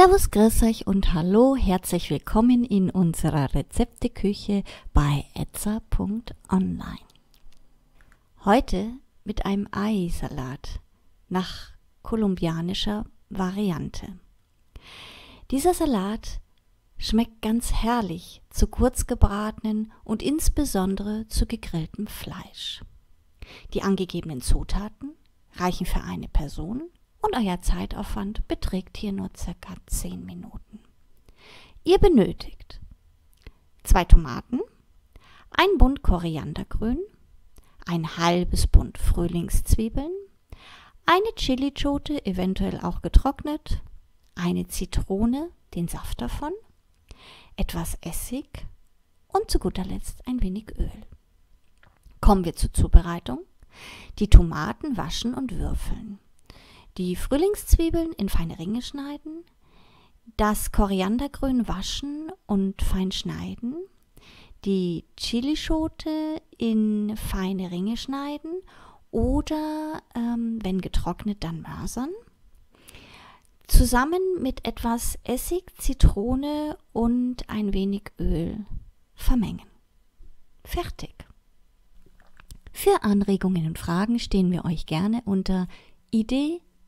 Servus, grüß euch und hallo, herzlich willkommen in unserer Rezepteküche bei etza.online. Heute mit einem Eisalat nach kolumbianischer Variante. Dieser Salat schmeckt ganz herrlich zu kurz gebratenen und insbesondere zu gegrilltem Fleisch. Die angegebenen Zutaten reichen für eine Person und euer Zeitaufwand beträgt hier nur circa 10 Minuten. Ihr benötigt zwei Tomaten, ein Bund Koriandergrün, ein halbes Bund Frühlingszwiebeln, eine Chilischote, eventuell auch getrocknet, eine Zitrone, den Saft davon, etwas Essig und zu guter Letzt ein wenig Öl. Kommen wir zur Zubereitung. Die Tomaten waschen und würfeln die Frühlingszwiebeln in feine Ringe schneiden, das Koriandergrün waschen und fein schneiden, die Chilischote in feine Ringe schneiden oder, ähm, wenn getrocknet, dann mörsern. Zusammen mit etwas Essig, Zitrone und ein wenig Öl vermengen. Fertig. Für Anregungen und Fragen stehen wir euch gerne unter idee